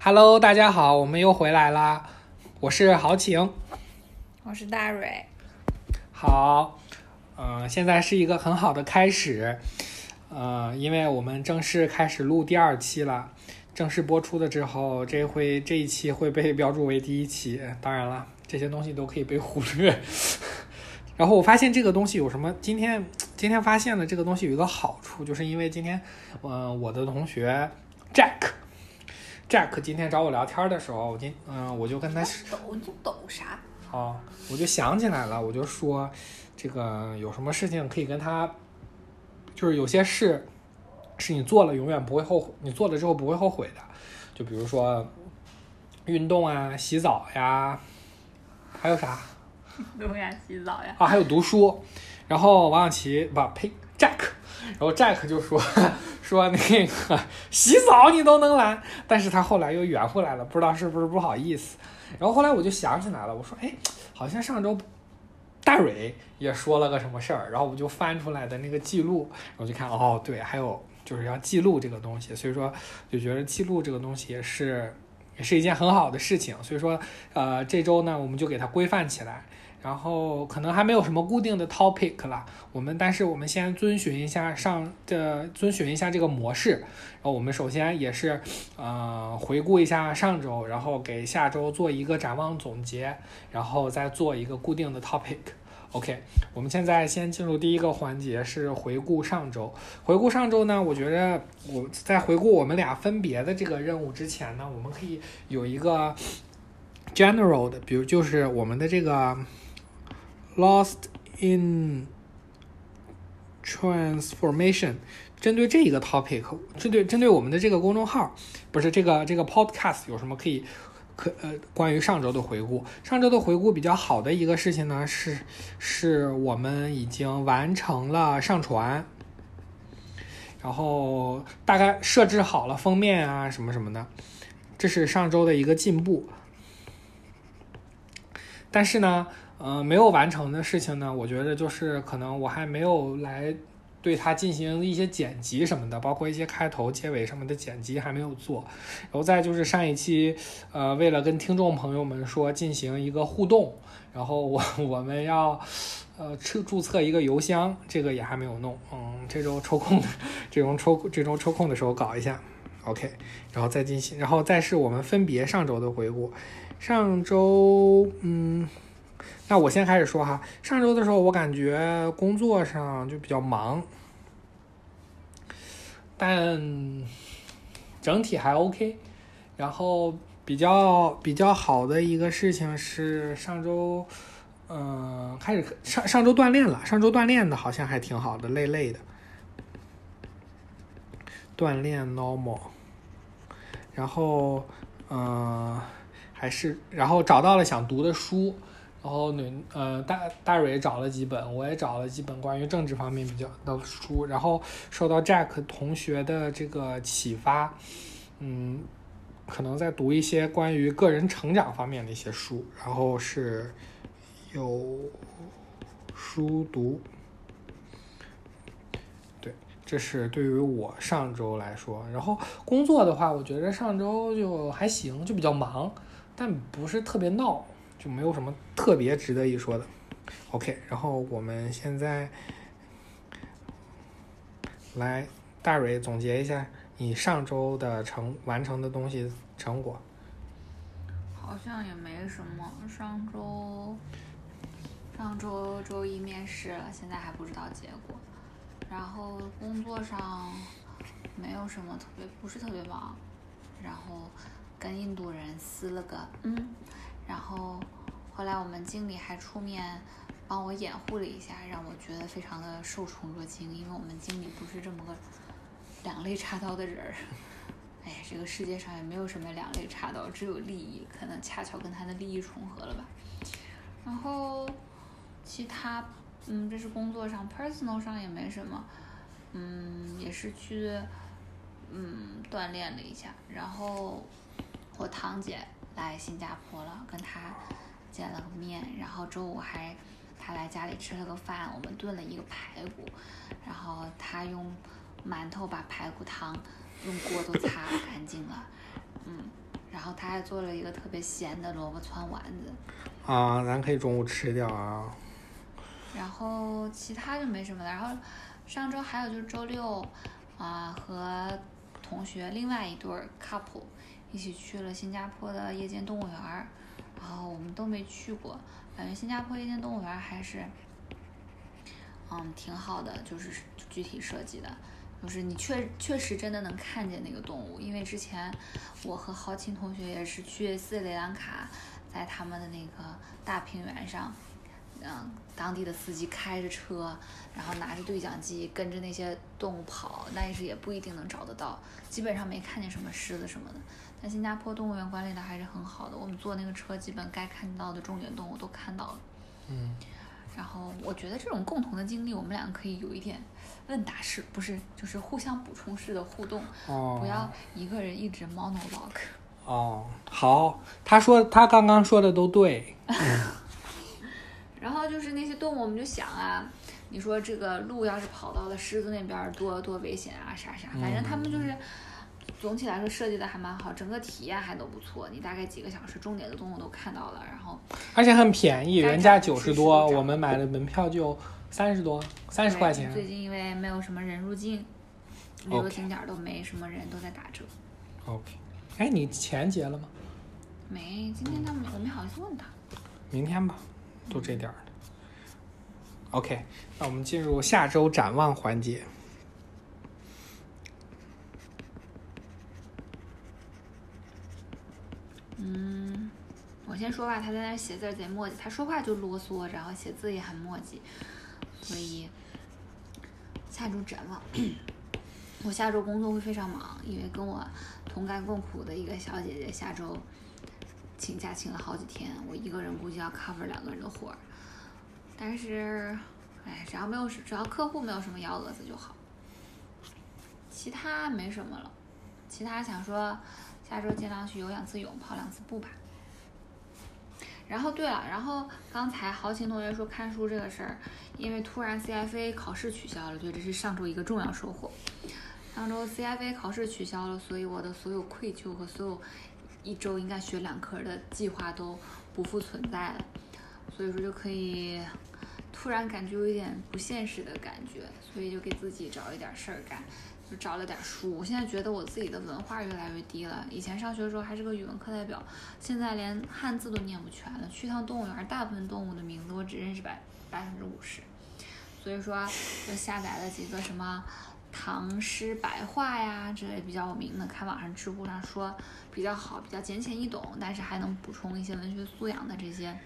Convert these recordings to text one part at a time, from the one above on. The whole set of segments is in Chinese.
Hello，大家好，我们又回来啦。我是豪情，我是大蕊。好，嗯、现在是一个很好的开始，呃，因为我们正式开始录第二期了。正式播出的之后，这会这一期会被标注为第一期。当然了，这些东西都可以被忽略。然后我发现这个东西有什么？今天今天发现了这个东西有一个好处，就是因为今天，嗯、我的同学 Jack。Jack 今天找我聊天的时候，我今嗯、我就跟他抖你抖啥？哦，我就想起来了，我就说这个有什么事情可以跟他，就是有些事是你做了永远不会后悔，你做了之后不会后悔的，就比如说运动啊、洗澡呀，还有啥运动呀洗澡呀。啊？还有读书。然后王小琪不呸，Jack，然后 Jack 就说说那个洗澡你都能懒，但是他后来又圆回来了，不知道是不是不好意思。然后后来我就想起来了，我说哎，好像上周大蕊也说了个什么事儿，然后我就翻出来的那个记录，我就看哦，对，还有就是要记录这个东西，所以说就觉得记录这个东西也是也是一件很好的事情，所以说呃这周呢我们就给它规范起来。然后可能还没有什么固定的 topic 啦，我们但是我们先遵循一下上这遵循一下这个模式。然后我们首先也是呃回顾一下上周，然后给下周做一个展望总结，然后再做一个固定的 topic。OK，我们现在先进入第一个环节，是回顾上周。回顾上周呢，我觉得我在回顾我们俩分别的这个任务之前呢，我们可以有一个 general 的，比如就是我们的这个 lost in transformation，针对这一个 topic，针对针对我们的这个公众号，不是这个这个 podcast 有什么可以可呃关于上周的回顾？上周的回顾比较好的一个事情呢，是是我们已经完成了上传。然后大概设置好了封面啊什么什么的，这是上周的一个进步。但是呢，呃，没有完成的事情呢，我觉得就是可能我还没有来对它进行一些剪辑什么的，包括一些开头、结尾什么的剪辑还没有做。然后再就是上一期，呃，为了跟听众朋友们说进行一个互动，然后我我们要呃注注册一个邮箱，这个也还没有弄。嗯，这周抽空的，这周抽这周抽空的时候搞一下。OK，然后再进行，然后再是我们分别上周的回顾。上周，嗯，那我先开始说哈。上周的时候，我感觉工作上就比较忙，但整体还 OK。然后比较比较好的一个事情是上周，嗯、开始上上周锻炼了。上周锻炼的好像还挺好的，累累的。锻炼 normal，然后，嗯、还是然后找到了想读的书，然后女呃大大蕊找了几本，我也找了几本关于政治方面比较的书，然后受到 Jack 同学的这个启发，嗯，可能在读一些关于个人成长方面的一些书，然后是有书读。对，这是对于我上周来说，然后工作的话，我觉得上周就还行，就比较忙，但不是特别闹，就没有什么特别值得一说的。OK，然后我们现在来大蕊总结一下你上周的成完成的东西成果。好像也没什么。上周上周周一面试了，现在还不知道结果。然后工作上没有什么特别，不是特别忙。然后跟印度人撕了个嗯，然后后来我们经理还出面帮我掩护了一下，让我觉得非常的受宠若惊，因为我们经理不是这么个两肋插刀的人儿。哎呀，这个世界上也没有什么两肋插刀，只有利益，可能恰巧跟他的利益重合了吧。然后其他，嗯，这是工作上，personal 上也没什么，嗯，也是去，嗯，锻炼了一下。然后我堂姐来新加坡了，跟他见了个面，然后周五还他来家里吃了个饭，我们炖了一个排骨，然后他用馒头把排骨汤用锅都擦干净了，嗯，然后他还做了一个特别咸的萝卜汆丸子，啊，咱可以中午吃掉啊。然后其他就没什么了。然后上周还有就是周六啊、和同学另外一对儿 couple 一起去了新加坡的夜间动物园儿，然后我们都没去过，感觉新加坡夜间动物园还是嗯挺好的，就是具体设计的。就是你确确实真的能看见那个动物，因为之前我和豪琴同学也是去斯里兰卡，在他们的那个大平原上，嗯，当地的司机开着车，然后拿着对讲机跟着那些动物跑，但是也不一定能找得到，基本上没看见什么狮子什么的。但新加坡动物园管理的还是很好的，我们坐那个车，基本该看到的重点动物都看到了。嗯，然后我觉得这种共同的经历，我们两个可以有一点问答式，不是就是互相补充式的互动，哦，不要一个人一直 monologue。哦，好，他说他刚刚说的都对。然后就是那些动物，我们就想啊，你说这个鹿要是跑到了狮子那边儿，多多危险啊，啥啥，反正他们就是。总体来说设计的还蛮好，整个体验还都不错。你大概几个小时，重点的动物都看到了，然后而且很便宜，该原价九十多，我们买的门票就三十多，三十块钱。最近因为没有什么人入境，旅游景点儿都没什么人，都在打折。OK，哎，你钱结了吗？没，今天他们我没好意思问他。明天吧，就这点儿的。OK，那我们进入下周展望环节。嗯，我先说吧，他在那写字贼磨叽，他说话就啰嗦，然后写字也很磨叽，所以下周展望，我下周工作会非常忙，因为跟我同甘共苦的一个小姐姐下周请假请了好几天，我一个人估计要 cover 两个人的活儿，但是，哎，只要没有只要客户没有什么幺蛾子就好，其他没什么了，其他想说。下周尽量去游两次泳，跑两次步吧。然后对了，然后刚才豪情同学说看书这个事儿，因为突然 CFA 考试取消了，对，这是上周一个重要收获。上周 CFA 考试取消了，所以我的所有愧疚和所有一周应该学两科的计划都不复存在了，所以说就可以突然感觉有一点不现实的感觉，所以就给自己找一点事儿干。就找了点书，我现在觉得我自己的文化越来越低了。以前上学的时候还是个语文课代表，现在连汉字都念不全了。去趟动物园，大部分动物的名字我只认识百百分之五十，所以说就下载了几个什么唐诗白话呀之类比较有名的，看网上知乎上说比较好，比较简浅易懂，但是还能补充一些文学素养的这些，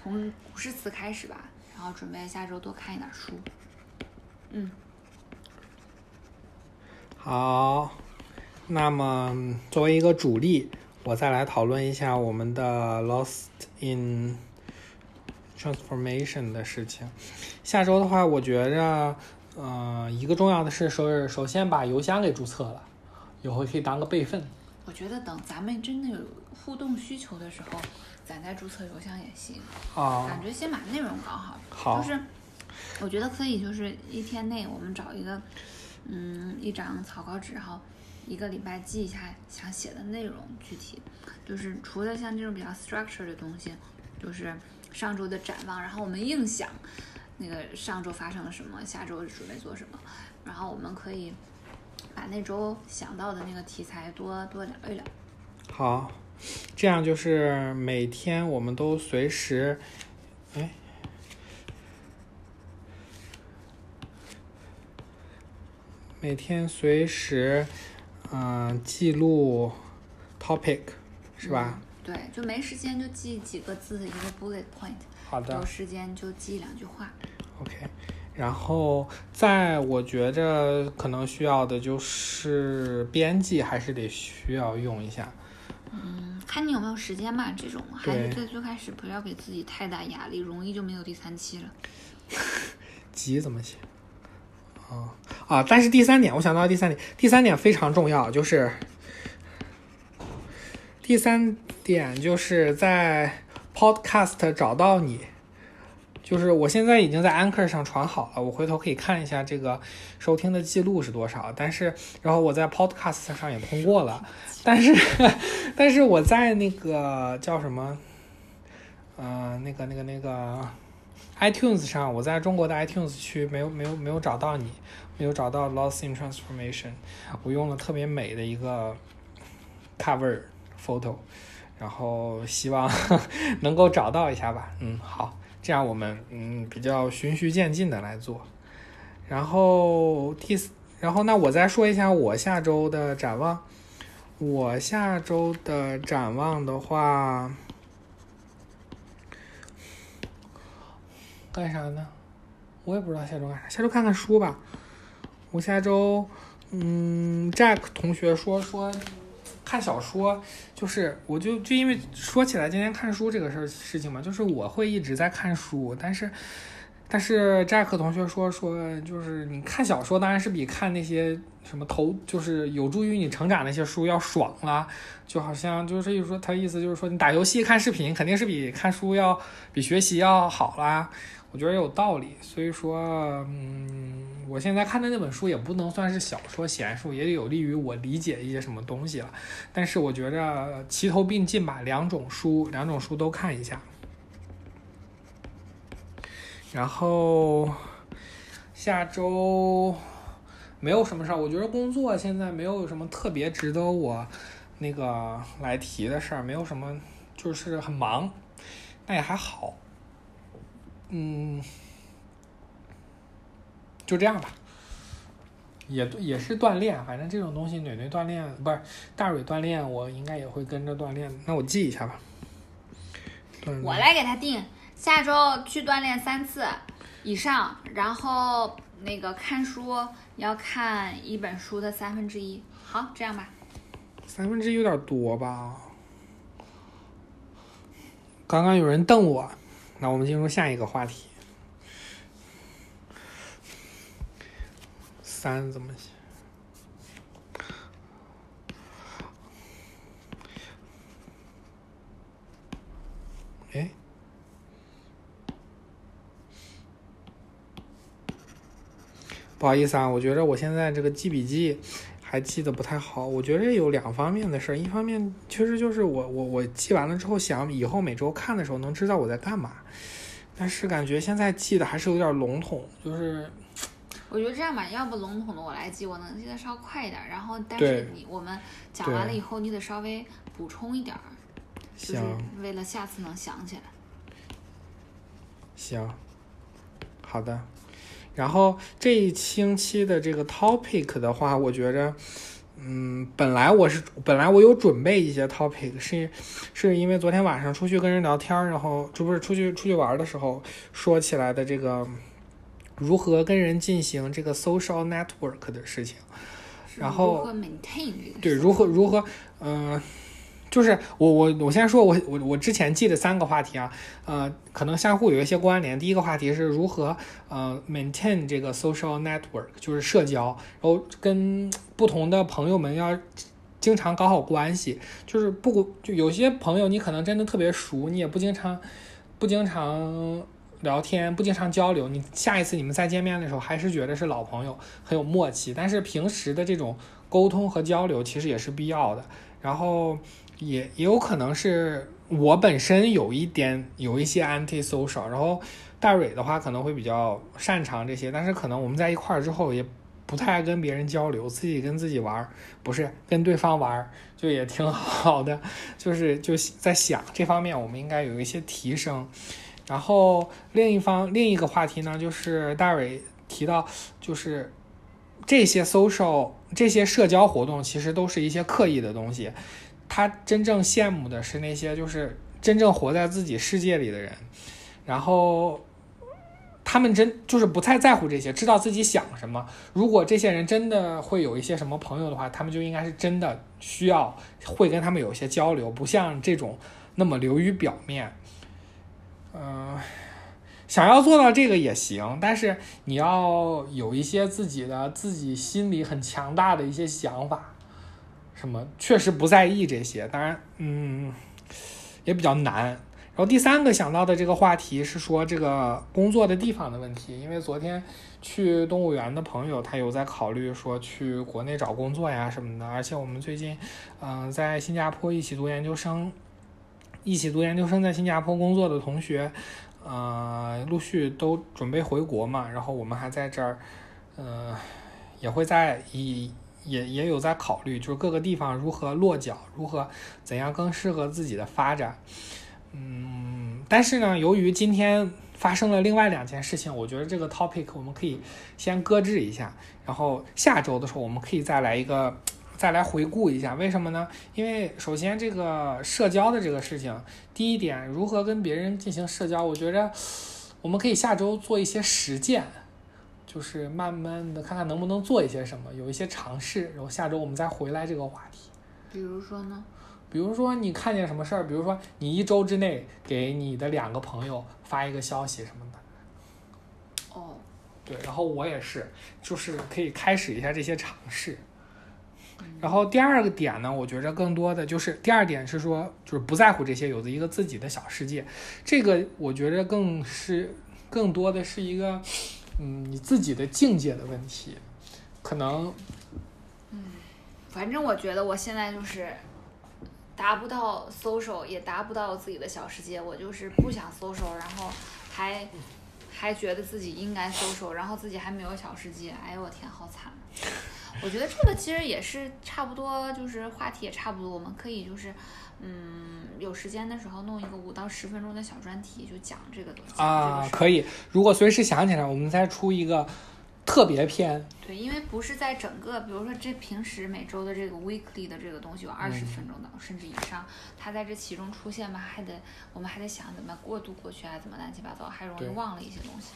从古诗词开始吧。然后准备下周多看一点书。嗯。好，那么作为一个主力，我再来讨论一下我们的 Lost in Transformation 的事情。下周的话，我觉着，呃，一个重要的是，首首先把邮箱给注册了，以后可以当个备份。我觉得等咱们真的有互动需求的时候，咱再注册邮箱也行。啊、感觉先把内容搞好。好就是我觉得可以，就是一天内我们找一个，嗯，一张草稿纸，然后一个礼拜记一下想写的内容，具体就是除了像这种比较 structure 的东西，就是上周的展望，然后我们硬想那个上周发生了什么，下周准备做什么，然后我们可以把那周想到的那个题材多多聊一聊。好，这样就是每天我们都随时，哎，每天随时，嗯、记录 topic 是吧？对，就没时间就记几个字，一个 bullet point。好的有时间就记两句话。，OK。然后，在我觉着可能需要的就是编辑，还是得需要用一下。嗯，看你有没有时间吧。这种还是对最最开始不要给自己太大压力，容易就没有第三期了。急怎么写？啊啊！但是第三点，我想到第三点，第三点非常重要，就是第三点就是在 Podcast 找到你，就是我现在已经在 Anchor 上传好了，我回头可以看一下这个收听的记录是多少。但是，然后我在 Podcast 上也通过了，但是，但是我在那个叫什么，呃，那个那个那个 iTunes 上，我在中国的 iTunes 区没有没有没有找到你，没有找到 Lost in Transformation。我用了特别美的一个 cover photo，然后希望 能够找到一下吧。嗯，好。这样我们嗯比较循序渐进的来做，然后第四，然后那我再说一下我下周的展望。我下周的展望的话，干啥呢？我也不知道下周干啥，下周看看书吧。我下周嗯，Jack 同学说说。看小说，就是我就就因为说起来今天看书这个事儿事情嘛，就是我会一直在看书，但是但是 Jack 同学说说就是你看小说当然是比看那些什么投就是有助于你成长那些书要爽啦，就好像就是说他意思就是说你打游戏看视频肯定是比看书要比学习要好啦。我觉得有道理，所以说，嗯，我现在看的那本书也不能算是小说闲书，也有利于我理解一些什么东西了。但是我觉着齐头并进吧，两种书，两种书都看一下。然后下周没有什么事儿，我觉得工作现在没有什么特别值得我那个来提的事儿，没有什么，就是很忙，但也还好。嗯，就这样吧，也也是锻炼，反正这种东西，蕊蕊锻炼不是大蕊锻炼，我应该也会跟着锻炼。那我记一下吧。我来给他定，下周去锻炼三次以上，然后那个看书要看一本书的三分之一。好，这样吧。三分之一有点多吧？刚刚有人瞪我。那我们进入下一个话题。三怎么写？哎，不好意思啊，我觉着我现在这个记笔记。还记得不太好，我觉得有两方面的事儿，一方面确实就是我我我记完了之后想以后每周看的时候能知道我在干嘛，但是感觉现在记的还是有点笼统，就是我觉得这样吧，要不笼统的我来记，我能记得稍快一点，然后但是你我们讲完了以后你得稍微补充一点儿，就是为了下次能想起来。行，好的。然后这一星期的这个 topic 的话，我觉着，嗯，本来我是本来我有准备一些 topic，是是因为昨天晚上出去跟人聊天，然后这不是出去出去玩的时候说起来的这个如何跟人进行这个 social network 的事情，然后如何 maintain 这个对如何如何嗯。就是我我我先说，我我我之前记的三个话题啊，呃，可能相互有一些关联。第一个话题是如何呃 maintain 这个 social network，就是社交，然后跟不同的朋友们要经常搞好关系。就是不就有些朋友你可能真的特别熟，你也不经常不经常聊天，不经常交流。你下一次你们再见面的时候，还是觉得是老朋友，很有默契。但是平时的这种沟通和交流其实也是必要的。然后。也也有可能是我本身有一点有一些 anti social，然后大蕊的话可能会比较擅长这些，但是可能我们在一块儿之后也不太爱跟别人交流，自己跟自己玩儿，不是跟对方玩儿，就也挺好的，就是就在想这方面我们应该有一些提升。然后另一方另一个话题呢，就是大蕊提到，就是这些 social 这些社交活动其实都是一些刻意的东西。他真正羡慕的是那些就是真正活在自己世界里的人，然后他们真就是不太在乎这些，知道自己想什么。如果这些人真的会有一些什么朋友的话，他们就应该是真的需要会跟他们有一些交流，不像这种那么流于表面。嗯，想要做到这个也行，但是你要有一些自己的自己心里很强大的一些想法。什么确实不在意这些，当然，嗯，也比较难。然后第三个想到的这个话题是说这个工作的地方的问题，因为昨天去动物园的朋友他有在考虑说去国内找工作呀什么的，而且我们最近嗯、在新加坡一起读研究生，一起读研究生在新加坡工作的同学。呃，陆续都准备回国嘛，然后我们还在这儿，呃，也会在以也也有在考虑，就是各个地方如何落脚，如何怎样更适合自己的发展。嗯，但是呢，由于今天发生了另外两件事情，我觉得这个 topic 我们可以先搁置一下，然后下周的时候我们可以再来一个。再来回顾一下，为什么呢？因为首先这个社交的这个事情，第一点，如何跟别人进行社交，我觉着我们可以下周做一些实践，就是慢慢的看看能不能做一些什么，有一些尝试，然后下周我们再回来这个话题。比如说呢？比如说你看见什么事儿，比如说你一周之内给你的两个朋友发一个消息什么的，哦，对，然后我也是，就是可以开始一下这些尝试。然后第二个点呢，我觉着更多的就是第二点是说，就是不在乎这些，有着一个自己的小世界。这个我觉着更是更多的是一个，嗯，你自己的境界的问题。可能嗯反正我觉得我现在就是达不到 social，也达不到自己的小世界。我就是不想 social，然后还还觉得自己应该 social，然后自己还没有小世界。哎呦我天，好惨！我觉得这个其实也是差不多，就是话题也差不多。我们可以就是，嗯，有时间的时候弄一个五到十分钟的小专题，就讲这个东西。啊，可以。如果随时想起来，我们再出一个特别篇。对，因为不是在整个，比如说这平时每周的这个 weekly 的这个东西有二十分钟的，甚至以上，它在这其中出现吧，还得我们还得想怎么过渡过去啊，怎么乱七八糟，还容易忘了一些东西。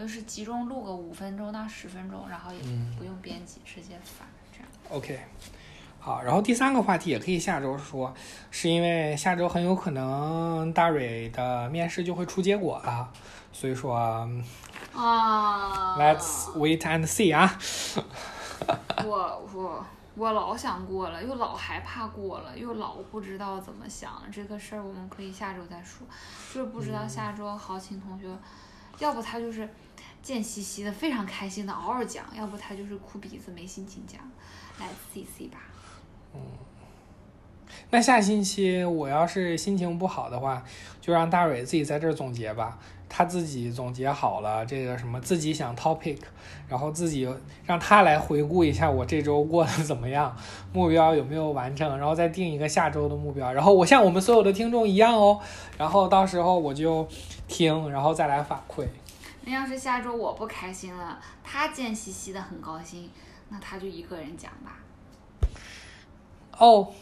就是集中录个五分钟到十分钟，然后也嗯不用编辑，直接发这样。OK，好，然后第三个话题也可以下周说，是因为下周很有可能大蕊的面试就会出结果了，所以说嗯啊 Let's wait and see 啊。我我我老想过了，又老害怕过了，又老不知道怎么想了。这个事儿我们可以下周再说，就是不知道下周豪情同学，要不他就是贱兮兮的，非常开心的嗷嗷讲，要不他就是哭鼻子没心情讲。来 C C 吧，嗯那下星期我要是心情不好的话，就让大蕊自己在这儿总结吧。他自己总结好了这个什么，自己想 topic，然后自己让他来回顾一下我这周过得怎么样，目标有没有完成，然后再定一个下周的目标。然后我像我们所有的听众一样哦，然后到时候我就听，然后再来反馈。那要是下周我不开心了，他贱兮兮的很高兴，那他就一个人讲吧。哦，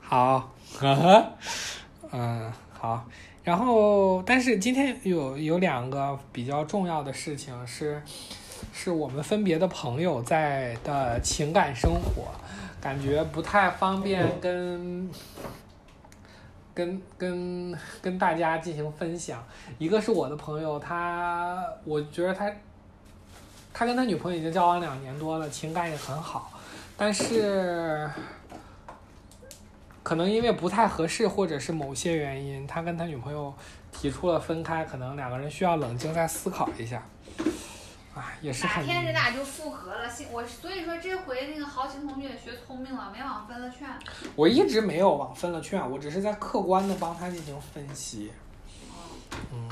好，呵呵，嗯，好。然后，但是今天有有两个比较重要的事情是，是我们分别的朋友在的情感生活，感觉不太方便跟跟跟跟大家进行分享。一个是我的朋友，他我觉得他他跟他女朋友已经交往两年多了，情感也很好，但是。可能因为不太合适，或者是某些原因，他跟他女朋友提出了分开，可能两个人需要冷静再思考一下。啊，也是哪很天人俩就复合了？幸我所以说这回那个豪情同学也学聪明了，没往分了劝。我一直没有往分了劝，我只是在客观的帮他进行分析。嗯，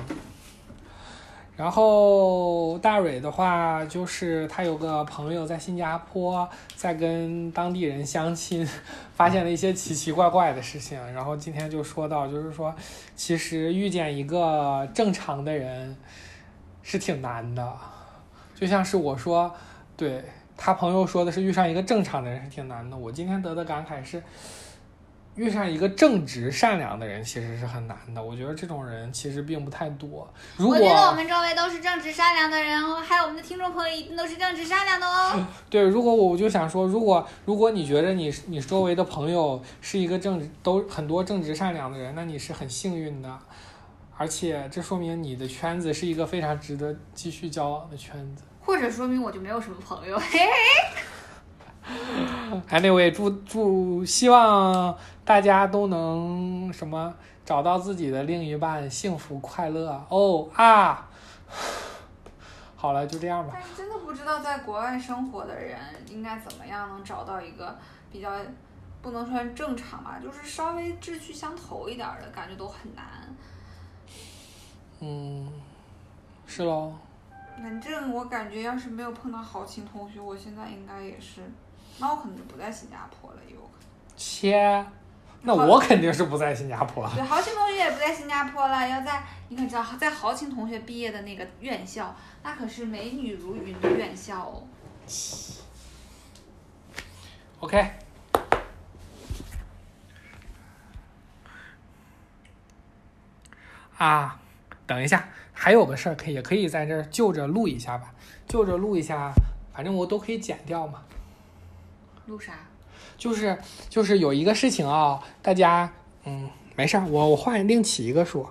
然后大蕊的话，就是他有个朋友在新加坡，在跟当地人相亲，发现了一些奇奇怪怪的事情。然后今天就说到，就是说，其实遇见一个正常的人是挺难的，就像是我说，对他朋友说的是遇上一个正常的人是挺难的。我今天得的感慨是。遇上一个正直善良的人其实是很难的，我觉得这种人其实并不太多。如果我觉得我们周围都是正直善良的人哦，还有我们的听众朋友一定都是正直善良的哦。对，如果我就想说，如果如果你觉得你你周围的朋友是一个正直都很多正直善良的人，那你是很幸运的，而且这说明你的圈子是一个非常值得继续交往的圈子。或者说明我就没有什么朋友，嘿嘿。Anyway，祝祝希望大家都能什么找到自己的另一半，幸福快乐。哦啊，好了，就这样吧。但是真的不知道在国外生活的人应该怎么样能找到一个比较，不能说正常吧，就是稍微志趣相投一点儿的感觉都很难。嗯，是喽。反正我感觉，要是没有碰到豪情同学，我现在应该也是，那我可能就不在新加坡了，也有可能。切，那我肯定是不在新加坡了。对，豪情同学也不在新加坡了，要在你可知道，在豪情同学毕业的那个院校，那可是美女如云的院校哦。OK。啊，等一下，还有个事儿可以，也可以在这儿就着录一下吧，就着录一下，反正我都可以剪掉嘛。录啥？就是就是有一个事情啊，大家嗯没事儿，我我换另起一个说。